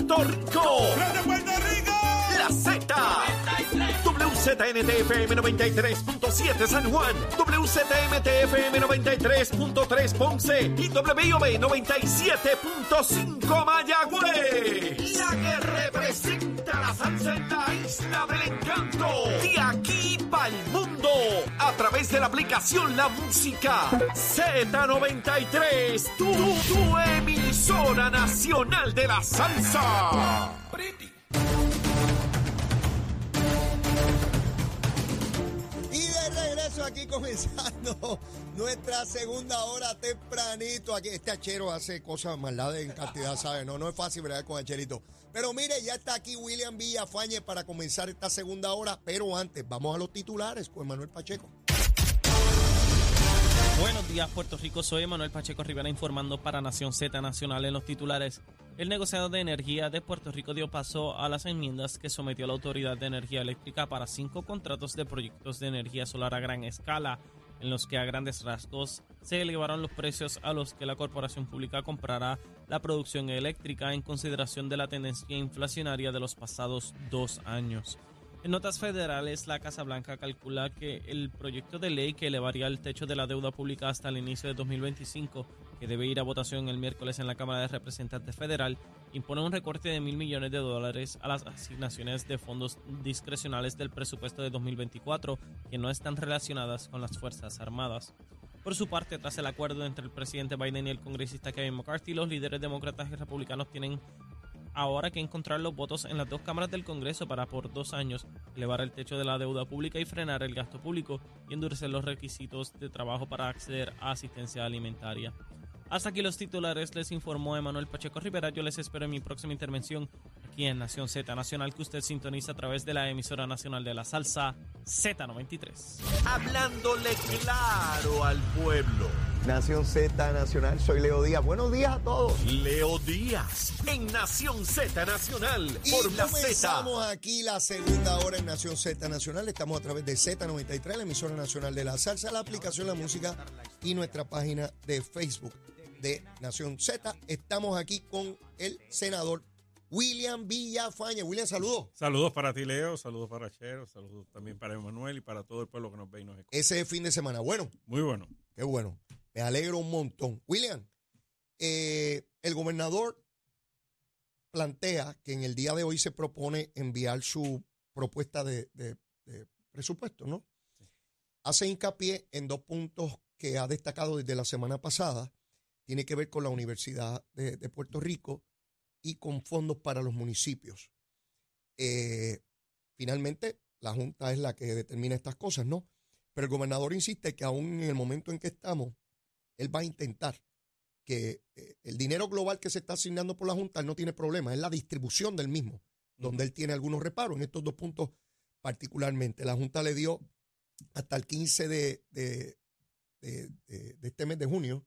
Puerto Rico. ¡Grande Puerto Rico! La Z. WZNTFM 93.7 San Juan, WZMTFM 93.3 Ponce y WIOB 97.5 Mayagüez. La que representa la salsa en la isla del encanto. De aquí través de la aplicación La Música Z93. Tu, tu emisora nacional de la salsa. Y de regreso aquí comenzando nuestra segunda hora tempranito. Aquí este achero hace cosas maldades en cantidad, ¿sabes? No, no es fácil bregar con acherito. Pero mire, ya está aquí William Villafañe para comenzar esta segunda hora. Pero antes, vamos a los titulares con Manuel Pacheco. Buenos días, Puerto Rico. Soy Manuel Pacheco Rivera informando para Nación Z Nacional en los titulares. El negociador de energía de Puerto Rico dio paso a las enmiendas que sometió la Autoridad de Energía Eléctrica para cinco contratos de proyectos de energía solar a gran escala, en los que a grandes rasgos se elevaron los precios a los que la corporación pública comprará la producción eléctrica en consideración de la tendencia inflacionaria de los pasados dos años. En notas federales, la Casa Blanca calcula que el proyecto de ley que elevaría el techo de la deuda pública hasta el inicio de 2025, que debe ir a votación el miércoles en la Cámara de Representantes Federal, impone un recorte de mil millones de dólares a las asignaciones de fondos discrecionales del presupuesto de 2024 que no están relacionadas con las Fuerzas Armadas. Por su parte, tras el acuerdo entre el presidente Biden y el congresista Kevin McCarthy, los líderes demócratas y republicanos tienen ahora que encontrar los votos en las dos cámaras del Congreso para por dos años elevar el techo de la deuda pública y frenar el gasto público y endurecer los requisitos de trabajo para acceder a asistencia alimentaria. Hasta aquí los titulares, les informó Emanuel Pacheco Rivera. Yo les espero en mi próxima intervención aquí en Nación Z Nacional, que usted sintoniza a través de la emisora nacional de la salsa Z93. Hablándole claro al pueblo. Nación Z Nacional, soy Leo Díaz. Buenos días a todos. Leo Díaz en Nación Z Nacional Y por la Z. comenzamos aquí la segunda hora en Nación Z Nacional. Estamos a través de Z93, la emisora nacional de la salsa, la aplicación La Música y nuestra página de Facebook de Nación Z. Estamos aquí con el senador William Villafañe. William, saludos. Saludos para ti, Leo. Saludos para Chero. Saludos también para Emanuel y para todo el pueblo que nos ve y nos escucha. Ese fin de semana. Bueno, Muy bueno. qué bueno. Me alegro un montón. William, eh, el gobernador plantea que en el día de hoy se propone enviar su propuesta de, de- de presupuesto, ¿no? Hace hincapié en dos puntos que ha destacado desde la semana pasada. Tiene que ver con la Universidad de, de Puerto Rico y con fondos para los municipios. Eh, finalmente, la Junta es la que determina estas cosas, ¿no? Pero el gobernador insiste que aún en el momento en que estamos, él va a intentar que eh, el dinero global que se está asignando por la Junta no tiene problema, es la distribución del mismo, donde él tiene algunos reparos en estos dos puntos particularmente. La Junta le dio hasta el 15 de, de- de- de- de este mes de junio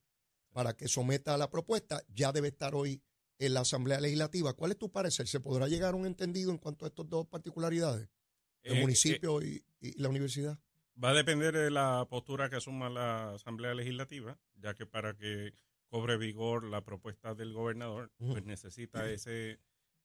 para que someta la propuesta. Ya debe estar hoy en la Asamblea Legislativa. ¿Cuál es tu parecer? ¿Se podrá llegar a un entendido en cuanto a estas dos particularidades? El Eh, municipio y, y la universidad. Va a depender de la postura que asuma la Asamblea Legislativa, ya que para que cobre vigor la propuesta del gobernador, pues necesita ese,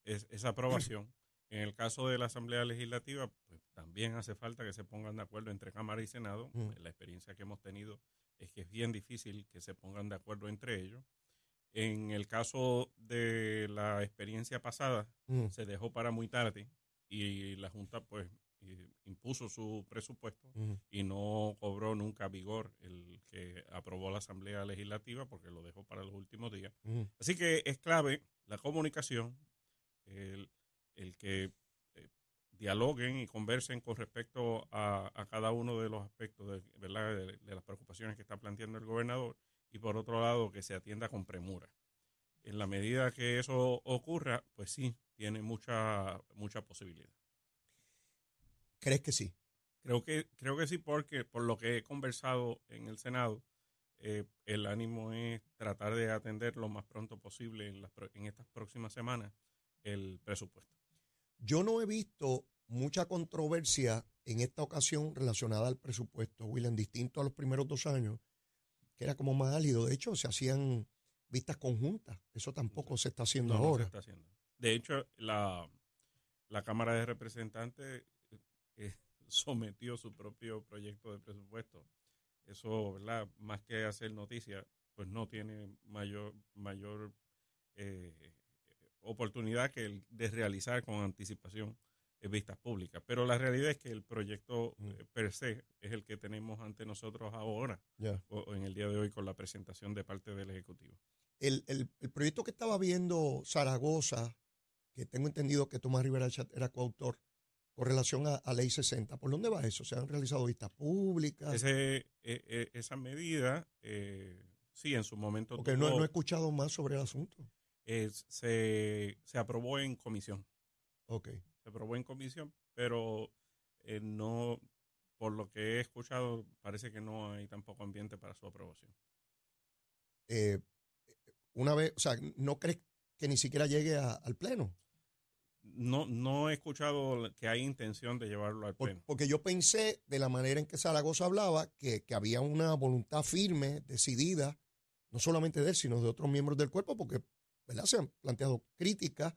es- esa aprobación. En el caso de la Asamblea Legislativa, pues también hace falta que se pongan de acuerdo entre Cámara y Senado. Ujú. La experiencia que hemos tenido es que es bien difícil que se pongan de acuerdo entre ellos. En el caso de la experiencia pasada, Mm, se dejó para muy tarde y la Junta pues eh, impuso su presupuesto y no cobró nunca vigor el que aprobó la Asamblea Legislativa porque lo dejó para los últimos días. Así que es clave la comunicación, el, el que eh, dialoguen y conversen con respecto a, a cada uno de los aspectos de, ¿verdad? de, de las preocupaciones que está planteando el gobernador y por otro lado que se atienda con premura. En la medida que eso ocurra, pues sí, tiene mucha, mucha posibilidad. ¿Crees que sí? Creo que, creo que sí, porque por lo que he conversado en el Senado, eh, el ánimo es tratar de atender lo más pronto posible en, las, en estas próximas semanas el presupuesto. Yo no he visto mucha controversia en esta ocasión relacionada al presupuesto, William, distinto a los primeros dos años, que era como más álido. De hecho, se hacían vistas conjuntas. Eso tampoco se está haciendo No, no se ahora. está haciendo. De hecho, la, la Cámara de Representantes eh, sometió su propio proyecto de presupuesto. Eso, ¿verdad? Más que hacer noticia, pues no tiene mayor, mayor eh, oportunidad que el de realizar con anticipación vistas públicas. Pero la realidad es que el proyecto Mm. eh, per se es el que tenemos ante nosotros ahora, Ya. o, o en el día de hoy, con la presentación de parte del Ejecutivo. El, el- el proyecto que estaba viendo Zaragoza, que tengo entendido que Tomás Rivera Chat era coautor, con relación a, a Ley 60, ¿por dónde va eso? ¿Se han realizado vistas públicas? Ese, eh, eh, esa medida, eh, sí, en su momento Porque no, tuvo- no he escuchado más sobre el asunto. se, se aprobó en comisión. Ok. Se aprobó en comisión, pero eh, no, por lo que he escuchado, parece que no hay tampoco ambiente para su aprobación. Eh, una vez, o sea, ¿no crees que ni siquiera llegue a- al Pleno? No, no he escuchado que hay intención de llevarlo al Por- pleno. porque yo pensé, de la manera en que Zaragoza hablaba, que, que había una voluntad firme, decidida, no solamente de él, sino de otros miembros del cuerpo, porque ¿verdad? se han planteado críticas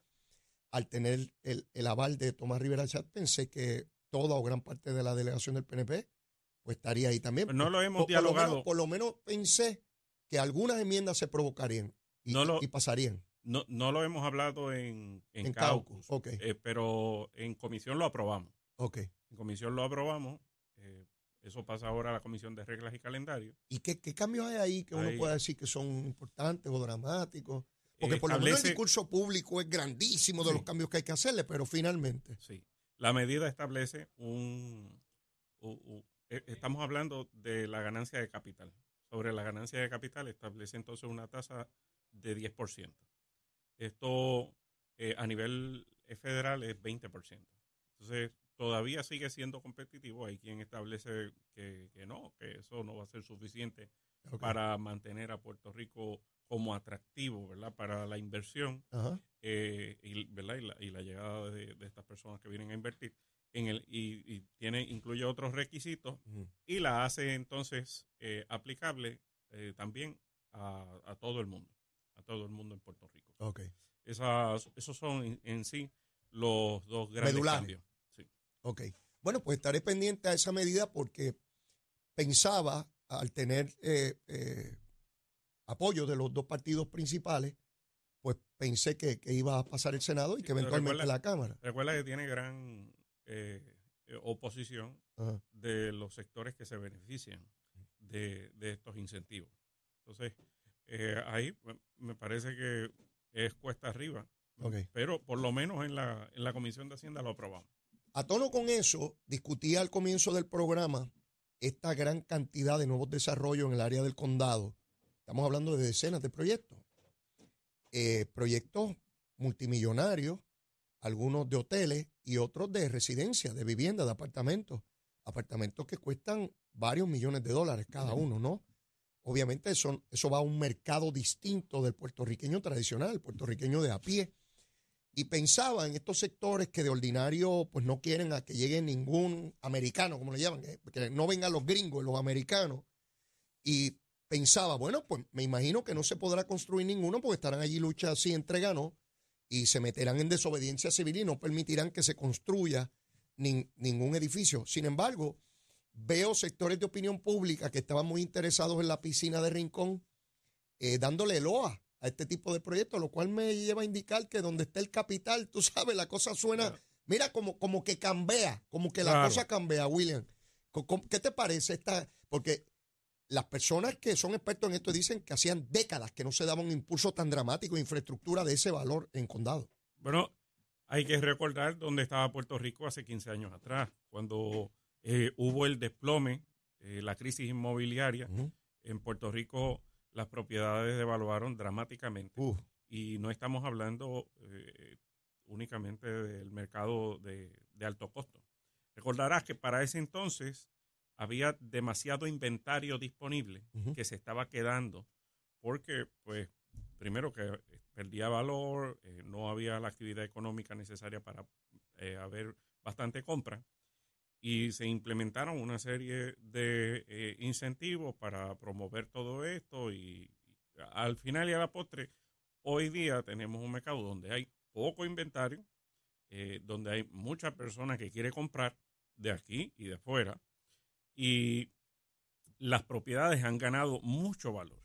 al tener el, el aval de Tomás Rivera Chat. Pensé que toda o gran parte de la delegación del PNP pues estaría ahí también. Pues no lo hemos Por- por lo dialogado. menos- Por lo, menos, pensé que algunas enmiendas se provocarían y, No lo- y pasarían No, no lo hemos hablado en, en, en caucus, caucus. Ok, eh, pero en comisión lo aprobamos. ok. En comisión lo aprobamos. eh, eso pasa ahora a la comisión de reglas y calendario. ¿Y qué, qué cambios hay ahí que uno pueda decir que son importantes o dramáticos? Porque Eh, por lo menos el discurso público es grandísimo de Sí. los cambios que hay que hacerle, pero finalmente. Sí. La medida establece un... u- u- eh, estamos hablando de la ganancia de capital. Sobre la ganancia de capital establece entonces una tasa de 10%. Esto eh, a nivel federal es 20%. Entonces, todavía sigue siendo competitivo. Hay quien establece que, que no, que eso no va a ser suficiente para mantener a Puerto Rico como atractivo, ¿verdad? Para la inversión eh, y, ¿verdad? Y, la, y la llegada de, de estas personas que vienen a invertir en el y, y tiene incluye otros requisitos y la hace entonces eh, aplicable eh, también a, a todo el mundo, a todo el mundo en Puerto Rico. Ok. Esas, esos son en, en sí los dos grandes Medulares. cambios. Sí. Ok. Bueno, pues estaré pendiente a esa medida porque pensaba, al tener eh, eh, apoyo de los dos partidos principales, pues pensé que, que iba a pasar el Senado y que eventualmente recuerda- la Cámara. Recuerda que tiene gran eh, oposición Ajá. de los sectores que se benefician de, de estos incentivos. Entonces, eh, ahí me parece que es cuesta arriba, pero por lo menos en la, en la Comisión de Hacienda lo aprobamos. A tono con eso, discutía al comienzo del programa esta gran cantidad de nuevos desarrollos en el área del condado. Estamos hablando de decenas de proyectos. Eh, proyectos multimillonarios, algunos de hoteles y otros de residencia, de vivienda, de apartamentos. Apartamentos que cuestan varios millones de dólares cada uno, ¿no? Obviamente eso, eso va a un mercado distinto del puertorriqueño tradicional, el puertorriqueño de a pie y pensaba en estos sectores que de ordinario pues no quieren a que llegue ningún americano, como le llaman, que, no vengan los gringos, los americanos. Y pensaba, bueno, pues me imagino que no se podrá construir ninguno porque estarán allí luchas así entre ganos y se meterán en desobediencia civil y no permitirán que se construya nin- ningún edificio. Sin embargo, veo sectores de opinión pública que estaban muy interesados en la piscina de Rincón eh, dándole loa a este tipo de proyectos, lo cual me lleva a indicar que donde está el capital, tú sabes, la cosa suena, Claro. mira, como, como que cambia, como que la Claro. cosa cambia, William. ¿Qué te parece esta? Porque las personas que son expertos en esto dicen que hacían décadas que no se daba un impulso tan dramático de infraestructura de ese valor en condado. Bueno, hay que recordar dónde estaba Puerto Rico hace 15 años atrás, cuando eh, hubo el desplome, eh, la crisis inmobiliaria. En Puerto Rico las propiedades devaluaron dramáticamente. Y no estamos hablando eh, únicamente del mercado de, de alto costo. Recordarás que para ese entonces había demasiado inventario disponible que se estaba quedando porque, pues, primero que perdía valor, eh, no había la actividad económica necesaria para eh, haber bastante compra y se implementaron una serie de eh, incentivos para promover todo esto y, al final y a la postre, hoy día tenemos un mercado donde hay poco inventario, eh, donde hay muchas personas que quieren comprar de aquí y de fuera, y las propiedades han ganado mucho valor.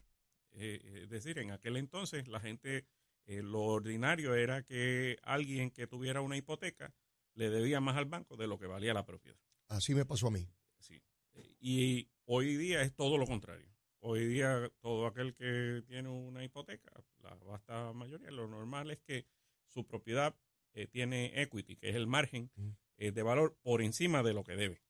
Eh, es decir, en aquel entonces la gente, lo ordinario era que alguien que tuviera una hipoteca le debía más al banco de lo que valía la propiedad. Así me pasó a mí. Sí. Y hoy día es todo lo contrario. Hoy día todo aquel que tiene una hipoteca, la vasta mayoría, lo normal es que su propiedad eh, tiene equity, que es el margen eh, de valor por encima de lo que debe.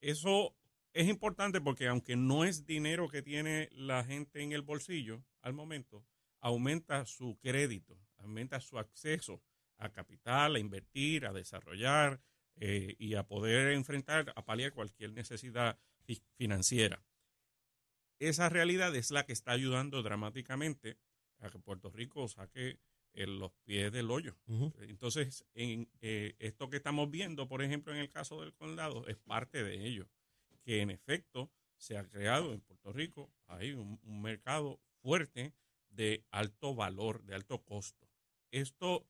Eso es importante porque aunque no es dinero que tiene la gente en el bolsillo al momento, aumenta su crédito, aumenta su acceso a capital, a invertir, a desarrollar eh, y a poder enfrentar, a paliar cualquier necesidad financiera. Esa realidad es la que está ayudando dramáticamente a que Puerto Rico saque en los pies del hoyo. Entonces, en eh, esto que estamos viendo, por ejemplo, en el caso del condado, es parte de ello, que en efecto se ha creado en Puerto Rico, hay un, mercado fuerte de alto valor, de alto costo. Esto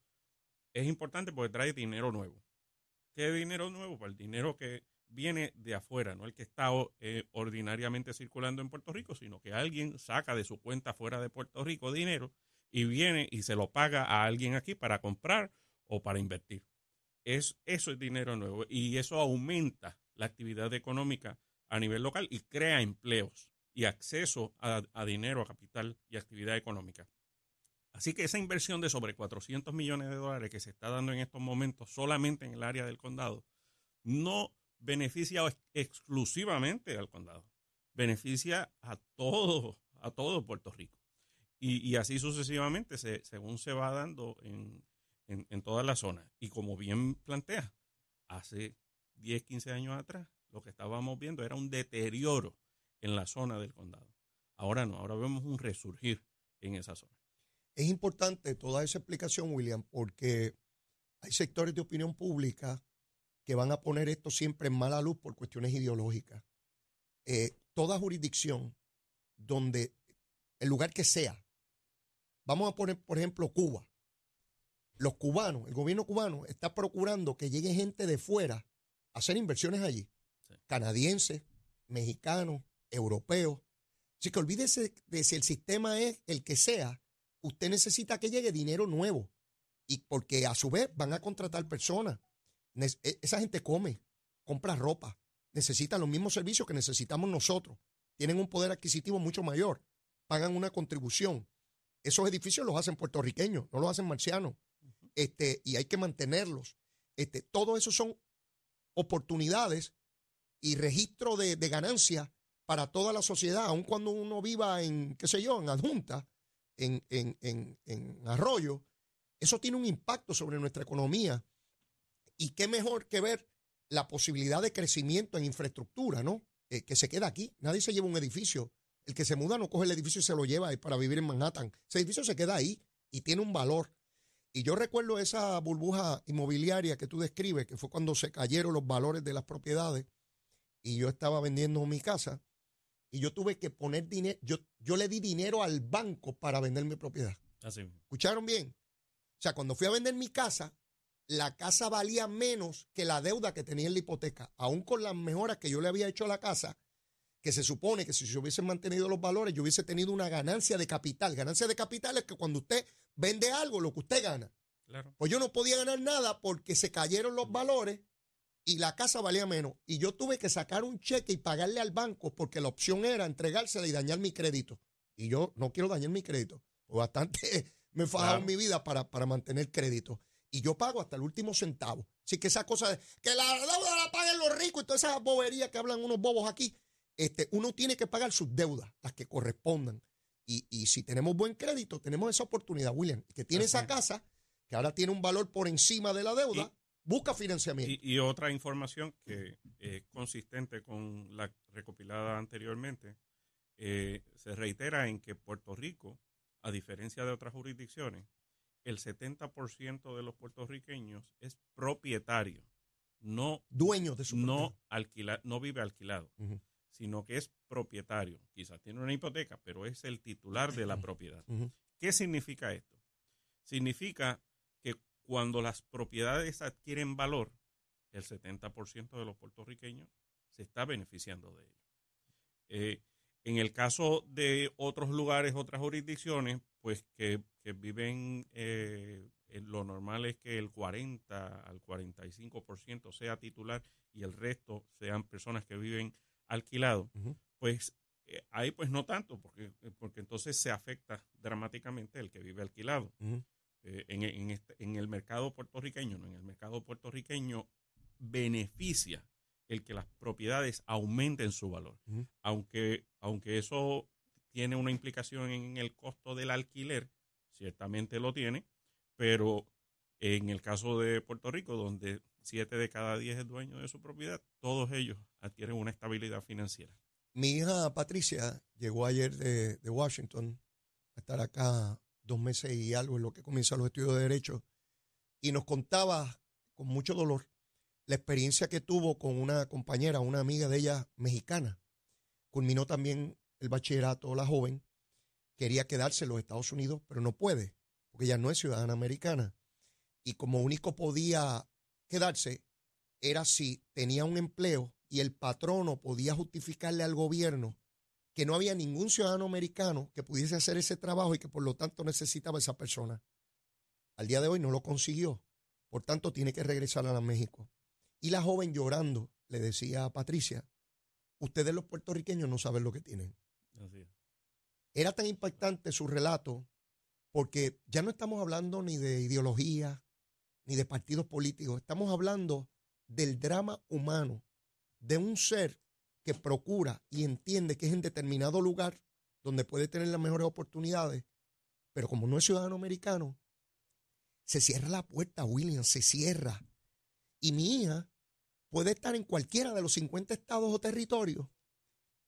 es importante porque trae dinero nuevo. ¿Qué dinero nuevo? Pues el dinero que viene de afuera, no el que está eh, ordinariamente circulando en Puerto Rico, sino que alguien saca de su cuenta fuera de Puerto Rico dinero y viene y se lo paga a alguien aquí para comprar o para invertir. Es, eso es dinero nuevo y eso aumenta la actividad económica a nivel local y crea empleos y acceso a dinero, a capital y actividad económica. Así que esa inversión de sobre 400 millones de dólares que se está dando en estos momentos solamente en el área del condado no beneficia exclusivamente al condado, beneficia a todo, a todo Puerto Rico. Y, así sucesivamente, según se va dando en, en, toda la zona. Y como bien plantea, hace 10, 15 años atrás, lo que estábamos viendo era un deterioro en la zona del condado. Ahora no, ahora vemos un resurgir en esa zona. Es importante toda esa explicación, William, porque hay sectores de opinión pública que van a poner esto siempre en mala luz por cuestiones ideológicas. Eh, toda jurisdicción donde, el lugar que sea, Vamos a poner, por ejemplo, Cuba. Los cubanos, el gobierno cubano está procurando que llegue gente de fuera a hacer inversiones allí. Canadienses, mexicanos, europeos. Así que olvídese de si el sistema es el que sea, usted necesita que llegue dinero nuevo. Y porque a su vez van a contratar personas. E, esa gente come, compra ropa, necesita los mismos servicios que necesitamos nosotros. Tienen un poder adquisitivo mucho mayor, pagan una contribución esos edificios los hacen puertorriqueños, no los hacen marcianos. Este, y hay que mantenerlos. Este, todo eso son oportunidades y registro de, ganancia para toda la sociedad, aun cuando uno viva en, qué sé yo, en adjunta, en, en, arroyo, eso tiene un impacto sobre nuestra economía. Y qué mejor que ver la posibilidad de crecimiento en infraestructura, ¿no? Eh, que se queda aquí. Nadie se lleva un edificio el que se muda no coge el edificio y se lo lleva para vivir en Manhattan. Ese edificio se queda ahí y tiene un valor. Y yo recuerdo esa burbuja inmobiliaria que tú describes, que fue cuando se cayeron los valores de las propiedades y yo estaba vendiendo mi casa y yo tuve que poner dinero, yo, yo le di dinero al banco para vender mi propiedad. Así. ¿Escucharon bien? O sea, cuando fui a vender mi casa, la casa valía menos que la deuda que tenía en la hipoteca. Aún con las mejoras que yo le había hecho a la casa, que se supone que si se hubiesen mantenido los valores, yo hubiese tenido una ganancia de capital. Ganancia de capital es que cuando usted vende algo, lo que usted gana. Pues yo no podía ganar nada porque se cayeron los valores y la casa valía menos. Y yo tuve que sacar un cheque y pagarle al banco porque la opción era entregársela y dañar mi crédito. Y yo no quiero dañar mi crédito. Pues bastante me he fajado en mi vida para, para mantener crédito. Y yo pago hasta el último centavo. Así que esa cosa de que la deuda la paguen los ricos y todas esas boberías que hablan unos bobos aquí, este, uno tiene que pagar sus deudas, las que correspondan. Y, si tenemos buen crédito, tenemos esa oportunidad, William, que tiene esa casa, que ahora tiene un valor por encima de la deuda, busca financiamiento. Y, otra información que es consistente con la recopilada anteriormente, eh, se reitera en que Puerto Rico, a diferencia de otras jurisdicciones, el 70% de los puertorriqueños es propietario, no dueño de su no alquila, no vive alquilado sino que es propietario. Quizás tiene una hipoteca, pero es el titular de la propiedad. ¿Qué significa esto? Significa cuando las propiedades adquieren valor, el 70% de los puertorriqueños se está beneficiando de ello. Eh, en el caso de otros lugares, otras jurisdicciones, pues que, viven, eh, lo normal es que el 40 al 45% sea titular y el resto sean personas que viven alquilados, pues eh, ahí pues no tanto, porque, porque entonces se afecta dramáticamente el que vive alquilado. En, este, en el mercado puertorriqueño, no, en el mercado puertorriqueño beneficia el que las propiedades aumenten su valor. aunque, aunque eso tiene una implicación en el costo del alquiler, ciertamente lo tiene, pero en el caso de Puerto Rico, donde siete de cada diez es dueño de su propiedad, todos ellos adquieren una estabilidad financiera. Mi hija Patricia llegó ayer de, de Washington a estar acá dos meses y algo en lo que comienza los estudios de Derecho y nos contaba con mucho dolor la experiencia que tuvo con una compañera, una amiga de ella mexicana. Culminó también el bachillerato, la joven, quería quedarse en los Estados Unidos, pero no puede, porque ella no es ciudadana americana. Y como único podía quedarse era si tenía un empleo y el patrono podía justificarle al gobierno que no había ningún ciudadano americano que pudiese hacer ese trabajo y que por lo tanto necesitaba esa persona. Al día de hoy no lo consiguió, por tanto tiene que regresar a México. Y la joven llorando le decía a Patricia, ustedes los puertorriqueños no saben lo que tienen. Era tan impactante su relato porque ya no estamos hablando ni de ideología, ni de partidos políticos, estamos hablando del drama humano de un ser que procura y entiende que es en determinado lugar donde puede tener las mejores oportunidades, pero como no es ciudadano americano, se cierra la puerta, William, se cierra. Y mi hija puede estar en cualquiera de los 50 estados o territorios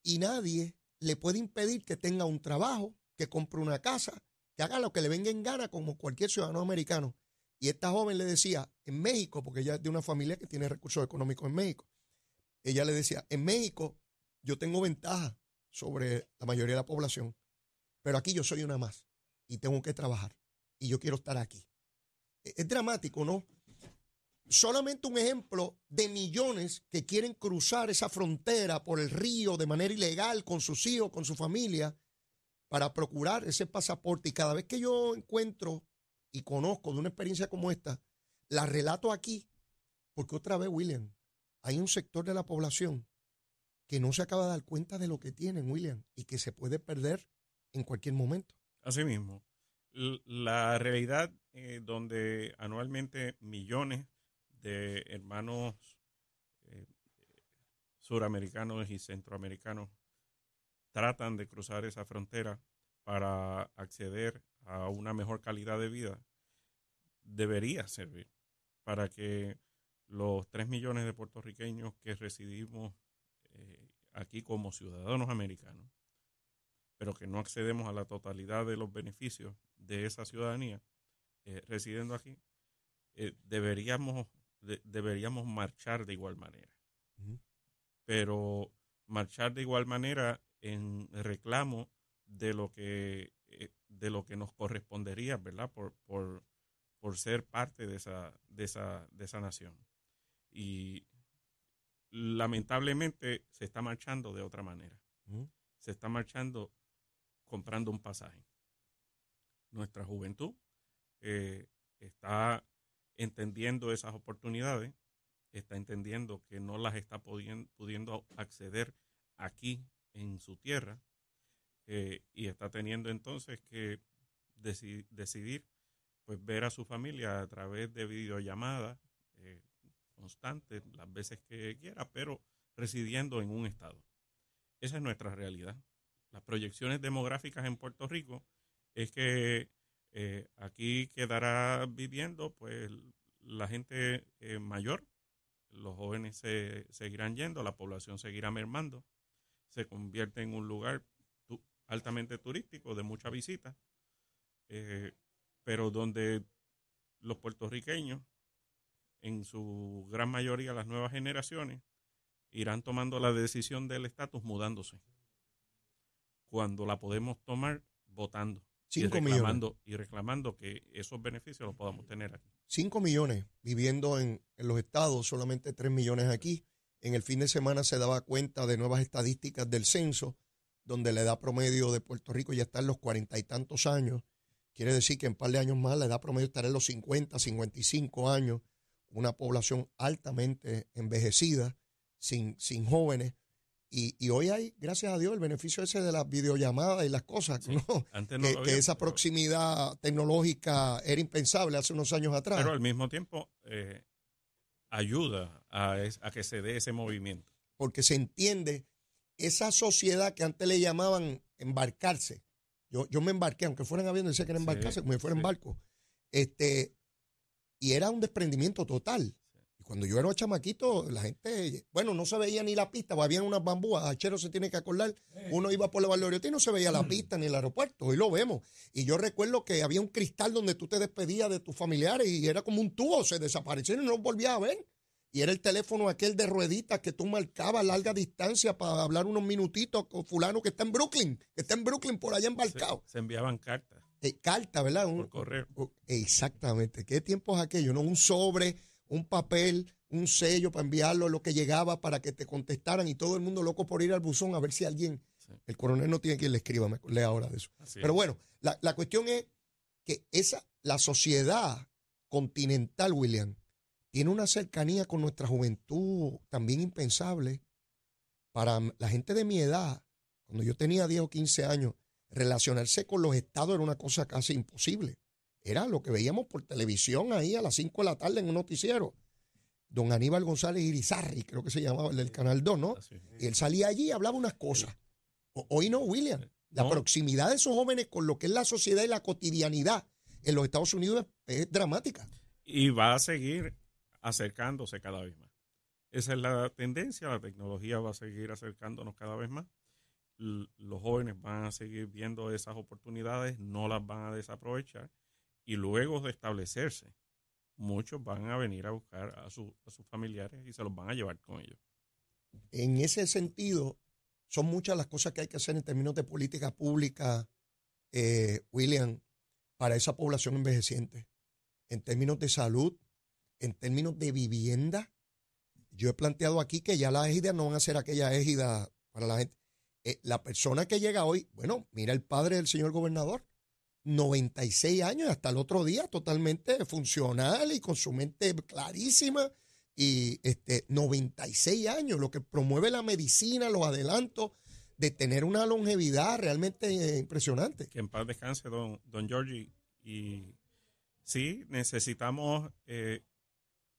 y nadie le puede impedir que tenga un trabajo, que compre una casa, que haga lo que le venga en gana como cualquier ciudadano americano. Y esta joven le decía, en México, porque ella es de una familia que tiene recursos económicos en México, ella le decía, en México yo tengo ventaja sobre la mayoría de la población, pero aquí yo soy una más y tengo que trabajar y yo quiero estar aquí. E-, es dramático, ¿no? solamente un ejemplo de millones que quieren cruzar esa frontera por el río de manera ilegal con sus hijos, con su familia, para procurar ese pasaporte. Y cada vez que yo encuentro y conozco de una experiencia como esta, la relato aquí, porque otra vez, William, hay un sector de la población que no se acaba de dar cuenta de lo que tienen, William, y que se puede perder en cualquier momento. Así mismo. La realidad eh, donde anualmente millones de hermanos eh, suramericanos y centroamericanos tratan de cruzar esa frontera para acceder a una mejor calidad de vida, debería servir para que los 3 millones de puertorriqueños que residimos eh, aquí como ciudadanos americanos, pero que no accedemos a la totalidad de los beneficios de esa ciudadanía eh, residiendo aquí, deberíamos deberíamos marchar de igual manera. Pero marchar de igual manera en reclamo de lo que eh, de lo que nos correspondería, ¿verdad? Por, por, por ser parte de esa, de esa, de esa nación. Y lamentablemente se está marchando de otra manera. Se está marchando comprando un pasaje. Nuestra juventud eh, está entendiendo esas oportunidades, está entendiendo que no las está pudiendo, acceder aquí en su tierra eh, y está teniendo entonces que decidir pues ver a su familia a través de videollamadas eh, constantes las veces que quiera, pero residiendo en un estado. Esa es nuestra realidad. Las proyecciones demográficas en Puerto Rico es que eh, aquí quedará viviendo pues la gente eh, mayor, los jóvenes se seguirán yendo, la población seguirá mermando, se convierte en un lugar altamente turístico de mucha visita, eh, pero donde los puertorriqueños, en su gran mayoría las nuevas generaciones, irán tomando la decisión del estatus mudándose, cuando la podemos tomar votando y millones. reclamando, y reclamando que esos beneficios los podamos tener aquí. 5 millones viviendo en, en los estados, solamente 3 millones aquí. En el fin de semana se daba cuenta de nuevas estadísticas del censo, donde la edad promedio de Puerto Rico ya está en los cuarenta y tantos años. Quiere decir que en un par de años más la edad promedio estará en los 50, 55 años. Una población altamente envejecida, sin, sin jóvenes. Y, y hoy hay, gracias a Dios, el beneficio ese de las videollamadas y las cosas, Sí, ¿no? Antes no que, lo que había, esa pero- proximidad tecnológica era impensable hace unos años atrás. Pero al mismo tiempo eh, ayuda a, a que se dé ese movimiento. porque se entiende esa sociedad que antes le llamaban embarcarse. Yo, yo me embarqué, aunque fueran aviones, decía que era Sí, embarcarse, como si fuera en sí. barco. Este, y era un desprendimiento total. Y cuando yo era chamaquito, la gente, bueno, no se veía ni la pista, habían unas bambúas, Achero se tiene que acordar, uno iba por la Valdoriotti y no se veía la pista ni el aeropuerto, hoy lo vemos. Y yo recuerdo que había un cristal donde tú te despedías de tus familiares y era como un tubo, se desaparecieron y no los volvías a ver. Y era el teléfono aquel de rueditas que tú marcabas a larga distancia para hablar unos minutitos con fulano que está en Brooklyn, que está en Brooklyn por allá Se, embarcado. se enviaban cartas Eh, carta, ¿verdad? Un- por correo. Exactamente. ¿Qué tiempos aquellos? ¿No? Un sobre, un papel, un sello para enviarlo, lo que llegaba para que te contestaran y todo el mundo loco por ir al buzón a ver si alguien. Sí. El coronel no tiene quien le escriba, me acordé ahora de eso. Así Pero es. bueno, la, la cuestión es que esa, la sociedad continental, William, tiene una cercanía con nuestra juventud también impensable. Para la gente de mi edad, cuando yo tenía 10 o 15 años, relacionarse con los estados era una cosa casi imposible. Era lo que veíamos por televisión ahí a las 5 de la tarde en un noticiero. Don Aníbal González Irizarri, creo que se llamaba, el del Canal 2, ¿no? Y él salía allí y hablaba unas cosas. Hoy no, William. La No. proximidad de esos jóvenes con lo que es la sociedad y la cotidianidad en los Estados Unidos es, es dramática. Y va a seguir acercándose cada vez más. Esa es la tendencia, la tecnología va a seguir acercándonos cada vez más. Los jóvenes van a seguir viendo esas oportunidades, no las van a desaprovechar y luego de establecerse, muchos van a venir a buscar a sus familiares y se los van a llevar con ellos. En ese sentido, son muchas las cosas que hay que hacer en términos de política pública, eh, William, para esa población envejeciente. En términos de salud, en términos de vivienda. Yo he planteado aquí que ya las égidas no van a ser aquella égida para la gente. Eh, la persona que llega hoy, bueno, mira el padre del señor gobernador, 96 años, hasta el otro día, totalmente funcional y con su mente clarísima y este 96 años, lo que promueve la medicina, los adelantos de tener una longevidad realmente eh, impresionante. Que en paz descanse don, don Giorgi. Y sí, necesitamos eh,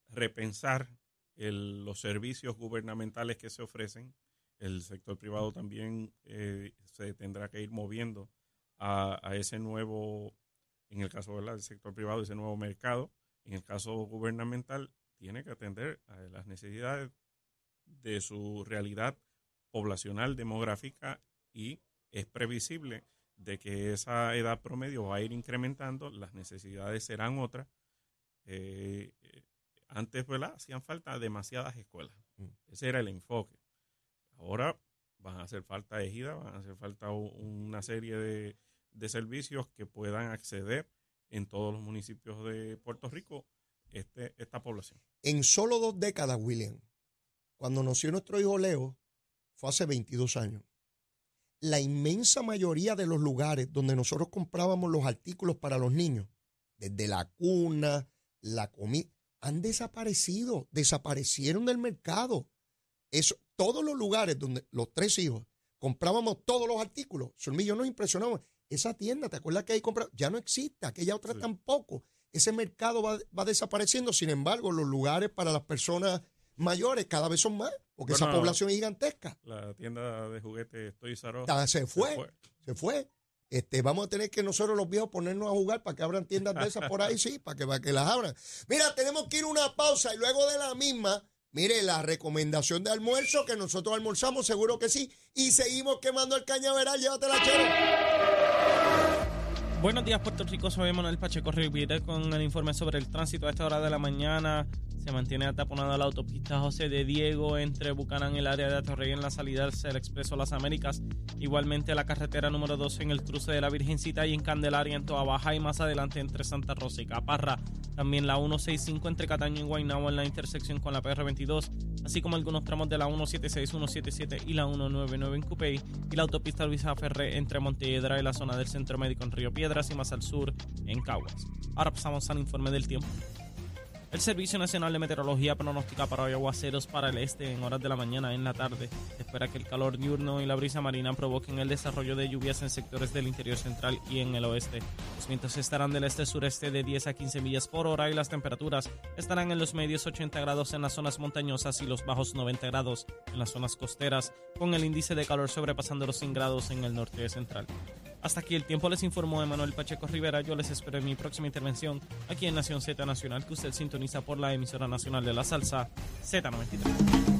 repensar los servicios gubernamentales que se ofrecen. El sector privado también eh, se tendrá que ir moviendo a, a ese nuevo, en el caso ¿verdad? del sector privado, ese nuevo mercado. En el caso gubernamental, tiene que atender a las necesidades de su realidad poblacional, demográfica y es previsible de que esa edad promedio va a ir incrementando, las necesidades serán otras. Eh, eh, antes, ¿verdad? Hacían falta demasiadas escuelas. Mm. Ese era el enfoque. Ahora van a hacer falta ejidas, van a hacer falta una serie de, de servicios que puedan acceder en todos los municipios de Puerto Rico este, esta población. En solo dos décadas, William, cuando nació nuestro hijo Leo, fue hace 22 años. La inmensa mayoría de los lugares donde nosotros comprábamos los artículos para los niños, desde la cuna, la comida, han desaparecido, desaparecieron del mercado. Eso, todos los lugares donde los tres hijos comprábamos todos los artículos, yo nos impresionamos. Esa tienda, ¿te acuerdas que ahí compramos? Ya no existe, aquella otra Sí. tampoco. Ese mercado va, va desapareciendo, sin embargo, los lugares para las personas mayores cada vez son más, porque esa población es gigantesca. La tienda de juguetes Toys R Us Ta- Se se fue, se fue. Este, vamos a tener que nosotros los viejos ponernos a jugar para que abran tiendas de esas por ahí, sí, para que, para que las abran. Mira, tenemos que ir a una pausa y luego de la misma, mire, la recomendación de almuerzo, que nosotros almorzamos, seguro que sí, y seguimos quemando el cañaveral, llévatela, chero. Buenos días, Puerto Rico. Soy Manuel Pacheco Rivera con el informe sobre el tránsito a esta hora de la mañana. Se mantiene ataponada la autopista José de Diego entre Bucanán y el área de Atorrey en la salida del Expreso Las Américas. Igualmente la carretera número 12 en el cruce de la Virgencita y en Candelaria en Toa Baja y más adelante entre Santa Rosa y Caparra. También la 165 entre Cataño y Guaynabo en la intersección con la PR22, así como algunos tramos de la 176, 177 y la 199 en Cupey y la autopista Luisa Ferré entre Montehiedra y la zona del Centro Médico en Río Piedras y más al sur en Caguas. Ahora pasamos al informe del tiempo. El Servicio Nacional de Meteorología pronostica para hoy aguaceros para el este en horas de la mañana en la tarde. Se espera que el calor diurno y la brisa marina provoquen el desarrollo de lluvias en sectores del interior central y en el oeste. Los vientos estarán del este-sureste de 10 a 15 millas por hora y las temperaturas estarán en los medios 80 grados en las zonas montañosas y los bajos 90 grados en las zonas costeras, con el índice de calor sobrepasando los 100 grados en el norte central. Hasta aquí el tiempo les informó Emanuel Pacheco Rivera. Yo les espero en mi próxima intervención aquí en Nación Z Nacional, que usted sintoniza por la emisora nacional de la salsa Z93.